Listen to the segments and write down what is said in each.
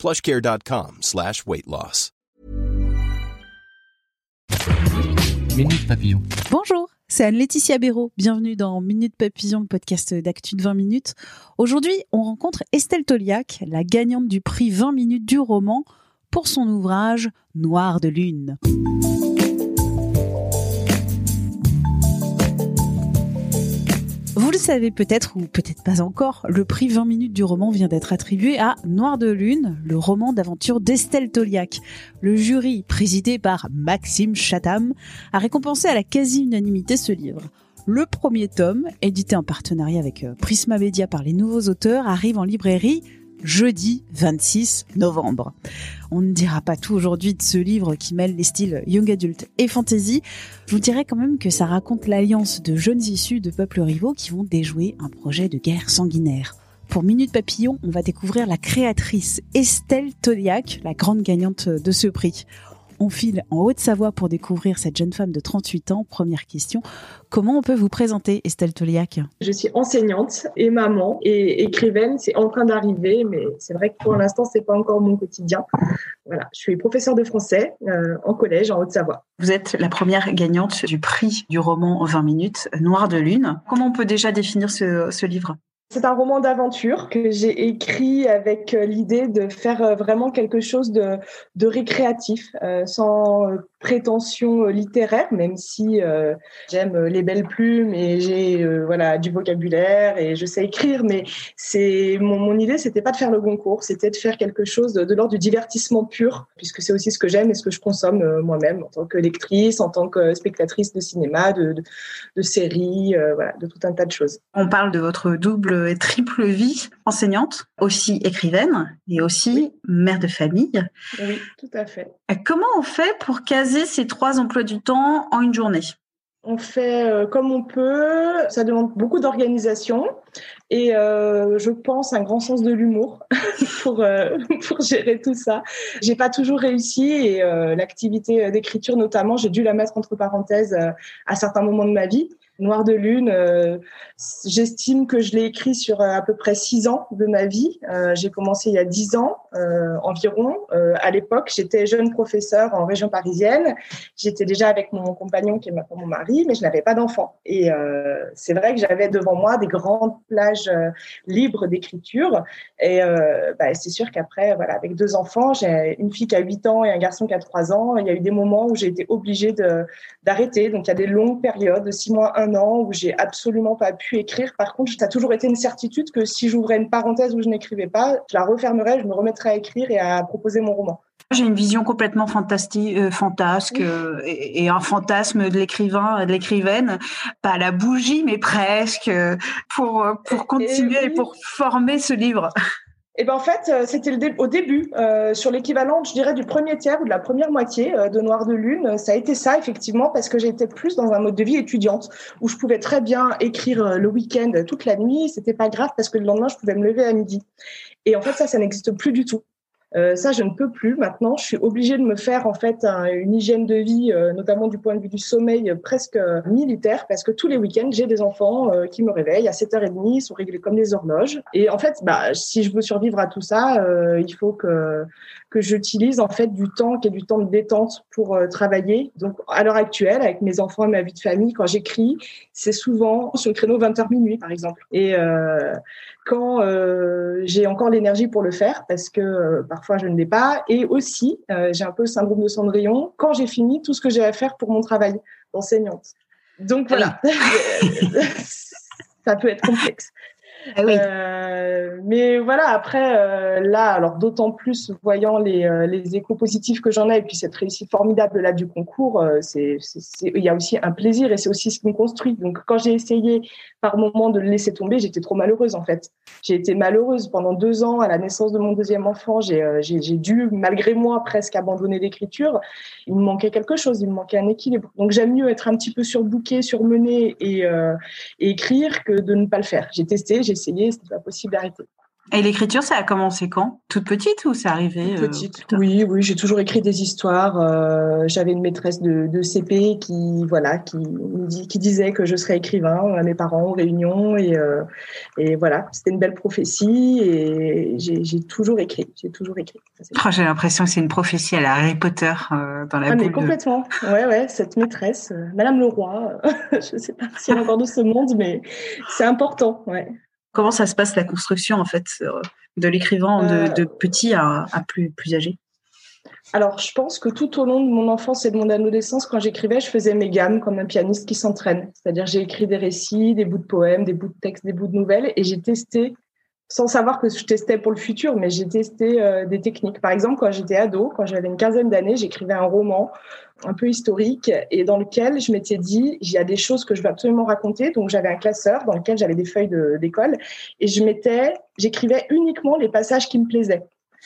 plushcare.com slash weight loss. Minute Papillon. Bonjour, c'est Anne-Laetitia Béraud. Bienvenue dans Minute Papillon, le podcast d'actu de 20 minutes. Aujourd'hui, on rencontre Estelle Toliac, la gagnante du prix 20 minutes du roman pour son ouvrage Noir de lune. Savez peut-être ou peut-être pas encore, le prix 20 minutes du roman vient d'être attribué à Noir de Lune, le roman d'aventure d'Estelle Toliac. Le jury, présidé par Maxime Chatham, a récompensé à la quasi-unanimité ce livre. Le premier tome, édité en partenariat avec euh, Prisma Media par les nouveaux auteurs, arrive en librairie jeudi 26 novembre. On ne dira pas tout aujourd'hui de ce livre qui mêle les styles young adult et fantasy. Je vous dirais quand même que ça raconte l'alliance de jeunes issus de peuples rivaux qui vont déjouer un projet de guerre sanguinaire. Pour Minute Papillon, on va découvrir la créatrice Estelle Toliac, la grande gagnante de ce prix. On file en Haute-Savoie pour découvrir cette jeune femme de 38 ans. Première question, comment on peut vous présenter Estelle Toliac? Je suis enseignante et maman et écrivaine. C'est en train d'arriver, mais c'est vrai que pour l'instant, c'est pas encore mon quotidien. Voilà, je suis professeure de français euh, en collège en Haute-Savoie. Vous êtes la première gagnante du prix du roman 20 minutes, Noir de Lune. Comment on peut déjà définir ce, ce livre? C'est un roman d'aventure que j'ai écrit avec euh, l'idée de faire euh, vraiment quelque chose de, récréatif, euh, sans prétention littéraire, même si j'aime les belles plumes et j'ai voilà du vocabulaire et je sais écrire, mais c'est mon, idée, c'était pas de faire le concours, c'était de faire quelque chose de, de l'ordre du divertissement pur, puisque c'est aussi ce que j'aime et ce que je consomme moi-même en tant que lectrice, en tant que spectatrice de cinéma, de, de, de séries, voilà, de tout un tas de choses. On parle de votre double et triple vie, enseignante, aussi écrivaine et aussi mère de famille. Oui, tout à fait. Comment on fait pour caser ces trois emplois du temps en une journée? On fait euh, comme on peut. Ça demande beaucoup d'organisation et euh, je pense un grand sens de l'humour pour euh, pour gérer tout ça. J'ai pas toujours réussi et euh, l'activité d'écriture notamment, j'ai dû la mettre entre parenthèses euh, à certains moments de ma vie. Noir de lune, euh, j'estime que je l'ai écrit sur à peu près six ans de ma vie. j'ai commencé il y a dix ans environ. à l'époque, j'étais jeune professeur en région parisienne. J'étais déjà avec mon compagnon qui est maintenant mon mari, mais je n'avais pas d'enfant. Et c'est vrai que j'avais devant moi des grandes plages euh, libre d'écriture. Et euh, bah, c'est sûr qu'après, voilà, avec deux enfants, j'ai une fille qui a 8 ans et un garçon qui a 3 ans. Il y a eu des moments où j'ai été obligée d'arrêter. Donc il y a des longues périodes, de 6 mois, 1 an, où j'ai absolument pas pu écrire. Par contre, ça a toujours été une certitude que si j'ouvrais une parenthèse où je n'écrivais pas, je la refermerais, je me remettrais à écrire et à proposer mon roman. J'ai une vision complètement fantastique, euh, fantasque euh, et, et, un fantasme de l'écrivain, de l'écrivaine, pas la bougie, mais presque, euh, pour, pour continuer et, oui. et pour former ce livre. Et ben en fait, c'était au début, euh, sur l'équivalent, je dirais, du premier tiers ou de la première moitié euh, de Noir de Lune. Ça a été ça, effectivement, parce que j'étais plus dans un mode de vie étudiante, où je pouvais très bien écrire le week-end toute la nuit. C'était pas grave, parce que le lendemain, je pouvais me lever à midi. Et en fait, ça, ça n'existe plus du tout. Euh, ça, je ne peux plus maintenant. Je suis obligée de me faire en fait un, une hygiène de vie, euh, notamment du point de vue du sommeil, euh, presque militaire, parce que tous les week-ends, j'ai des enfants euh, qui me réveillent à 7h30, ils sont réglés comme des horloges. Et en fait, bah, si je veux survivre à tout ça, euh, il faut que que j'utilise en fait du temps qui est du temps de détente pour travailler. Donc à l'heure actuelle, avec mes enfants et ma vie de famille, quand j'écris, c'est souvent sur le créneau 20h minuit, par exemple. Et quand j'ai encore l'énergie pour le faire, parce que parfois je ne l'ai pas. Et aussi, euh, j'ai un peu le syndrome de Cendrillon quand j'ai fini tout ce que j'ai à faire pour mon travail d'enseignante. Donc voilà, ça peut être complexe. Ah oui. Mais voilà, après, euh, là, alors d'autant plus voyant les, euh, les échos positifs que j'en ai et puis cette réussite formidable là du concours, euh, c'est, il y a aussi un plaisir et c'est aussi ce qui me construit. Donc quand j'ai essayé par moment de le laisser tomber, j'étais trop malheureuse en fait. J'ai été malheureuse pendant deux ans à la naissance de mon deuxième enfant. J'ai dû, malgré moi, presque abandonner l'écriture. Il me manquait quelque chose, il me manquait un équilibre. Donc j'aime mieux être un petit peu surbookée, surmenée et, euh, et écrire que de ne pas le faire. J'ai testé, j'ai essayé, c'était pas possible d'arrêter. Et l'écriture, ça a commencé quand? Toute petite ou c'est arrivé euh, Petite. oui, oui, j'ai toujours écrit des histoires. Euh, J'avais une maîtresse de, de CP qui, voilà, qui, qui disait que je serais écrivain à mes parents aux réunions et, euh, et voilà, c'était une belle prophétie et j'ai toujours écrit, j'ai toujours écrit. Oh, J'ai l'impression que c'est une prophétie à la Harry Potter dans la Ah mais boule. de- complètement, ouais ouais, cette maîtresse, Madame Leroy, je sais pas si elle est encore de ce monde, mais c'est important, ouais. Comment ça se passe la construction en fait euh, de l'écrivain Euh, de, de petit à, à plus, plus âgé? Alors, je pense que tout au long de mon enfance et de mon adolescence, quand j'écrivais, je faisais mes gammes comme un pianiste qui s'entraîne. C'est-à-dire, j'ai écrit des récits, des bouts de poèmes, des bouts de textes, des bouts de nouvelles, et j'ai testé, sans savoir que je testais pour le futur, mais j'ai testé euh, des techniques. Par exemple, quand j'étais ado, quand j'avais une quinzaine d'années, j'écrivais un roman un peu historique et dans lequel je m'étais dit, il y a des choses que je veux absolument raconter. Donc, j'avais un classeur dans lequel j'avais des feuilles d'école et je j'écrivais uniquement les passages qui me plaisaient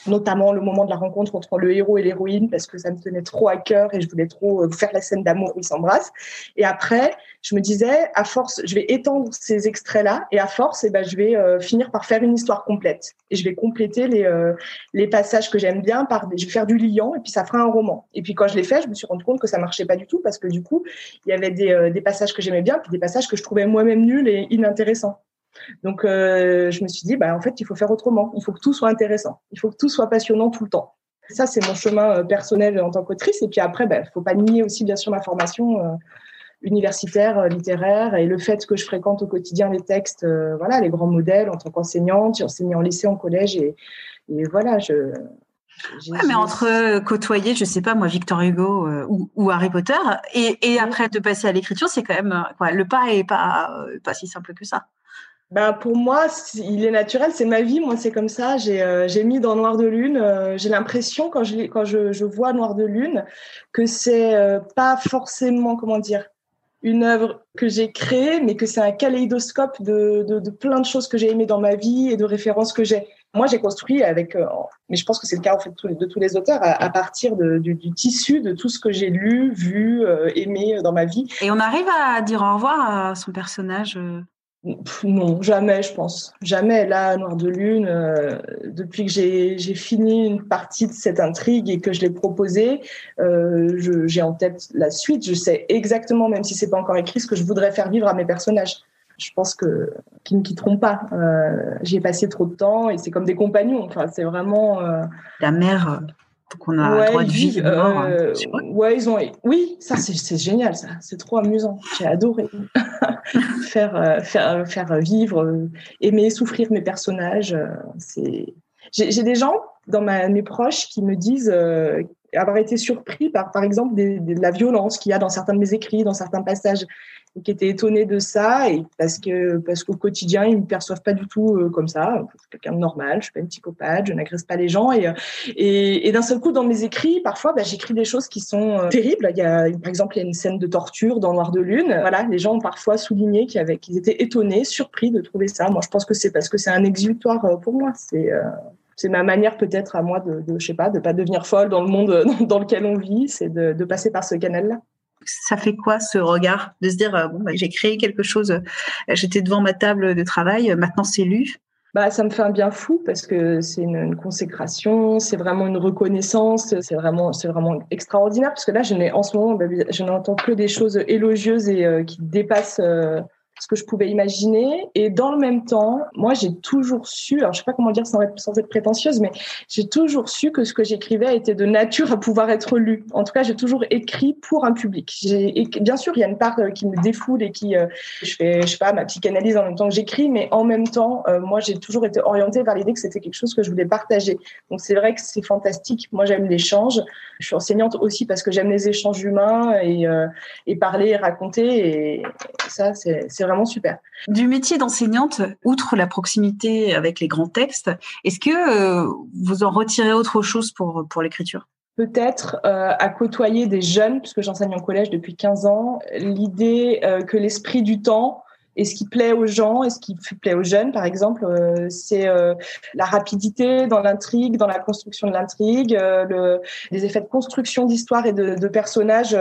notamment le moment de la rencontre entre le héros et l'héroïne parce que ça me tenait trop à cœur et je voulais trop euh, faire la scène d'amour où ils s'embrassent. Et après, je me disais, à force, je vais étendre ces extraits-là et à force, eh ben, je vais euh, finir par faire une histoire complète et je vais compléter les, euh, les passages que j'aime bien par, des- je vais faire du liant et puis ça fera un roman. Et puis quand je l'ai fait, je me suis rendu compte que ça marchait pas du tout parce que du coup, il y avait des, euh, des passages que j'aimais bien puis des passages que je trouvais moi-même nuls et inintéressants. Donc, euh, je me suis dit, bah, en fait, il faut faire autrement. Il faut que tout soit intéressant. Il faut que tout soit passionnant tout le temps. Ça, c'est mon chemin euh, personnel en tant qu'autrice. Et puis après, il bah, faut pas nier aussi, bien sûr, ma formation euh, universitaire, euh, littéraire, et le fait que je fréquente au quotidien les textes, euh, voilà, les grands modèles en tant qu'enseignante. J'ai enseigné en lycée, en collège, et, et voilà, je. Ouais, mais entre côtoyer, je sais pas moi, Victor Hugo ou, ou Harry Potter, et, et Oui. après de passer à l'écriture, c'est quand même quoi, le pas est pas pas si simple que ça. Ben, pour moi, il est naturel, c'est ma vie, moi c'est comme ça. J'ai euh, mis dans Noir de Lune, euh, j'ai l'impression quand je vois Noir de Lune que c'est euh, pas forcément comment dire une œuvre que j'ai créée, mais que c'est un kaléidoscope de, plein de choses que j'ai aimées dans ma vie et de références que j'ai. Moi, j'ai construit avec, euh, mais je pense que c'est le cas en fait de tous les, auteurs, à, partir du, tissu de tout ce que j'ai lu, vu, aimé dans ma vie. Et on arrive à dire au revoir à son personnage. Euh, Non, jamais, je pense. Jamais. Là, Noir de Lune, euh, depuis que j'ai fini une partie de cette intrigue et que je l'ai proposée, euh, j'ai en tête la suite. Je sais exactement, même si c'est pas encore écrit, ce que je voudrais faire vivre à mes personnages. Je pense que qu'ils ne quitteront pas. Euh, J'y ai passé trop de temps et c'est comme des compagnons. Enfin, c'est vraiment. euh, la mère, euh, donc on a ouais, droit de ils vie, vivent, de mort. euh, c'est vrai. ouais, ils ont. Oui, ça c'est génial, ça. C'est trop amusant. J'ai adoré faire euh, faire faire vivre, euh, aimer, souffrir mes personnages. euh, C'est. J'ai j'ai des gens dans ma, mes proches qui me disent euh, avoir été surpris par, par exemple, la violence qu'il y a dans certains de mes écrits, dans certains passages, et qui étaient étonnés de ça, et parce que parce qu'au quotidien ils me perçoivent pas du tout euh, comme ça. Je suis quelqu'un de normal, je suis pas une psychopathe, je n'agresse pas les gens, et euh, et, et d'un seul coup, dans mes écrits, parfois, bah, j'écris des choses qui sont euh, terribles. Il y a, par exemple, il y a une scène de torture dans Noir de Lune. Voilà, les gens ont parfois souligné qu'ils étaient étonnés, surpris de trouver ça. Moi, je pense que c'est parce que c'est un exutoire pour moi. C'est c'est ma manière peut-être à moi de, de, je sais pas, de pas devenir folle dans le monde euh, dans, lequel on vit. C'est de, de passer par ce canal-là. Ça fait quoi ce regard de se dire euh, bon bah, j'ai créé quelque chose, euh, j'étais devant ma table de travail, euh, maintenant c'est lu? Bah, ça me fait un bien fou parce que c'est une, une consécration, c'est vraiment une reconnaissance, c'est vraiment, c'est vraiment extraordinaire parce que là, je n'ai en ce moment, bah, je n'entends que des choses élogieuses et qui dépassent euh, ce que je pouvais imaginer. Et dans le même temps, moi, j'ai toujours su, alors je sais pas comment dire sans être, sans être prétentieuse, mais j'ai toujours su que ce que j'écrivais était de nature à pouvoir être lu. En tout cas, j'ai toujours écrit pour un public. Bien sûr, il y a une part euh, qui me défoule et qui, euh, je fais, je sais pas, ma psychanalyse en même temps que j'écris, mais en même temps, euh, moi, j'ai toujours été orientée vers l'idée que c'était quelque chose que je voulais partager. Donc, c'est vrai que c'est fantastique. Moi, j'aime l'échange. Je suis enseignante aussi parce que j'aime les échanges humains et, et parler et raconter. Et ça, c'est c'est vraiment super. Du métier d'enseignante, outre la proximité avec les grands textes, est-ce que vous en retirez autre chose pour, pour l'écriture? Peut-être à côtoyer des jeunes, puisque j'enseigne en collège depuis 15 ans, l'idée que l'esprit du temps et ce qui plaît aux gens et ce qui plaît aux jeunes, par exemple, euh, c'est euh, la rapidité dans l'intrigue, dans la construction de l'intrigue, euh, le, les effets de construction d'histoire et de, personnages,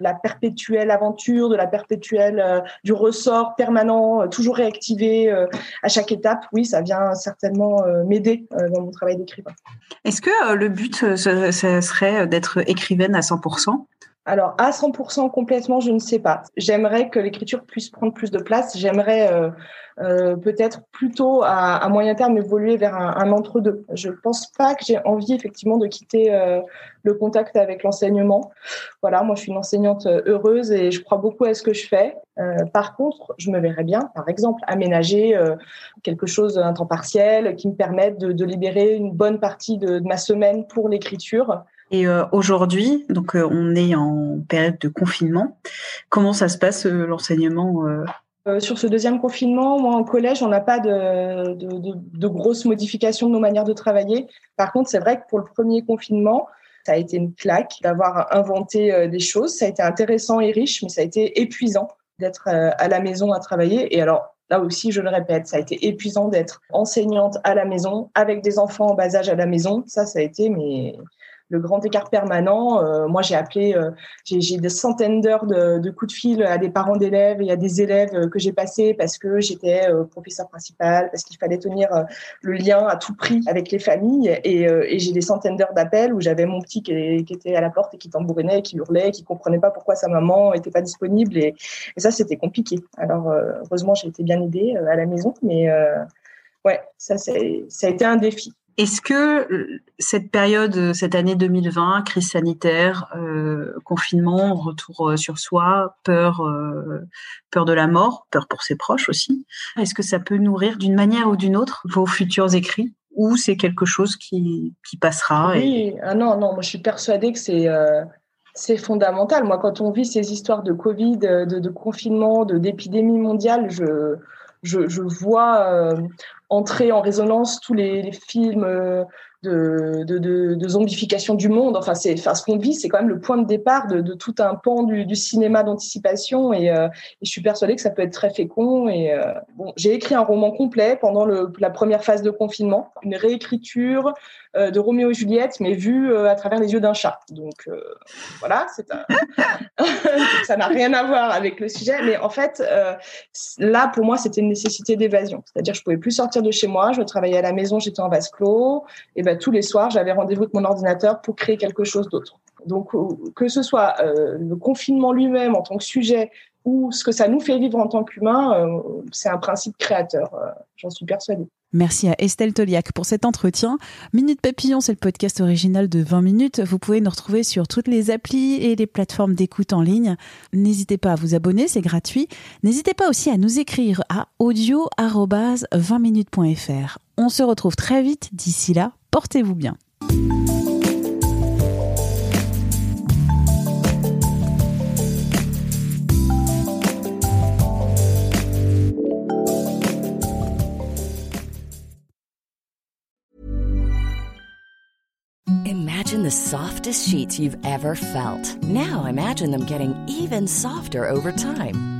la perpétuelle aventure, de la perpétuelle du ressort permanent, toujours réactivé à chaque étape. Oui, ça vient certainement m'aider dans mon travail d'écrivain. Est-ce que le but, ce serait d'être écrivaine à 100% alors, à 100% complètement, je ne sais pas. J'aimerais que l'écriture puisse prendre plus de place. J'aimerais euh, euh, peut-être plutôt à, moyen terme évoluer vers un, entre-deux. Je pense pas que j'ai envie effectivement de quitter euh, le contact avec l'enseignement. Voilà, moi je suis une enseignante heureuse et je crois beaucoup à ce que je fais. Par contre, je me verrais bien, par exemple, aménager quelque chose, un temps partiel, qui me permette de, libérer une bonne partie de ma semaine pour l'écriture. Et euh, aujourd'hui, donc euh, on est en période de confinement. Comment ça se passe euh, l'enseignement sur ce deuxième confinement, moi en collège, on n'a pas de, de, grosses modifications de nos manières de travailler. Par contre, c'est vrai que pour le premier confinement, ça a été une claque d'avoir inventé des choses. Ça a été intéressant et riche, mais ça a été épuisant d'être à la maison à travailler. Et alors, là aussi, je le répète, ça a été épuisant d'être enseignante à la maison, avec des enfants en bas âge à la maison. Ça, ça a été mais le grand écart permanent. Euh, moi, j'ai appelé, euh, j'ai des centaines d'heures de, coups de fil à des parents d'élèves et à des élèves euh, que j'ai passés parce que j'étais professeur principal, parce qu'il fallait tenir le lien à tout prix avec les familles. Et, j'ai des centaines d'heures d'appels où j'avais mon petit qui, était à la porte et qui tambourinait, qui hurlait, qui comprenait pas pourquoi sa maman était pas disponible. Et, ça, c'était compliqué. Alors, heureusement, j'ai été bien aidée à la maison, mais ouais, ça, ça a été un défi. Est-ce que euh, cette période, euh, cette année 2020, crise sanitaire, euh, confinement, retour sur soi, peur, peur de la mort, peur pour ses proches aussi, est-ce que ça peut nourrir d'une manière ou d'une autre vos futurs écrits ou c'est quelque chose qui, qui passera Oui, ah non, non, moi je suis persuadée que c'est fondamental. Moi, quand on vit ces histoires de Covid, de, de confinement, de d'épidémie mondiale, je je, je vois euh, entrer en résonance tous les, les films euh, de, zombification du monde. Enfin, c'est, enfin, ce qu'on vit, c'est quand même le point de départ de, tout un pan du, cinéma d'anticipation. Et, euh, et, je suis persuadée que ça peut être très fécond. Et euh, bon, j'ai écrit un roman complet pendant la première phase de confinement, une réécriture euh, de Roméo et Juliette, mais vue à travers les yeux d'un chat. Donc voilà, c'est un... ça n'a rien à voir avec le sujet. Mais en fait, là, pour moi, c'était une nécessité d'évasion. C'est-à-dire, je pouvais plus sortir de chez moi. Je travaillais à la maison, j'étais en vase clos. Et ben, bah, tous les soirs, j'avais rendez-vous avec mon ordinateur pour créer quelque chose d'autre. Donc, euh, que ce soit euh, le confinement lui-même en tant que sujet ou ce que ça nous fait vivre en tant qu'humain, euh, c'est un principe créateur. J'en suis persuadée. Merci à Estelle Toliac pour cet entretien. Minute Papillon, c'est le podcast original de 20 minutes. Vous pouvez nous retrouver sur toutes les applis et les plateformes d'écoute en ligne. N'hésitez pas à vous abonner, c'est gratuit. N'hésitez pas aussi à nous écrire à audio-20minutes.fr. On se retrouve très vite. D'ici là, portez-vous bien. Imagine the softest sheets you've ever felt. Now imagine them getting even softer over time.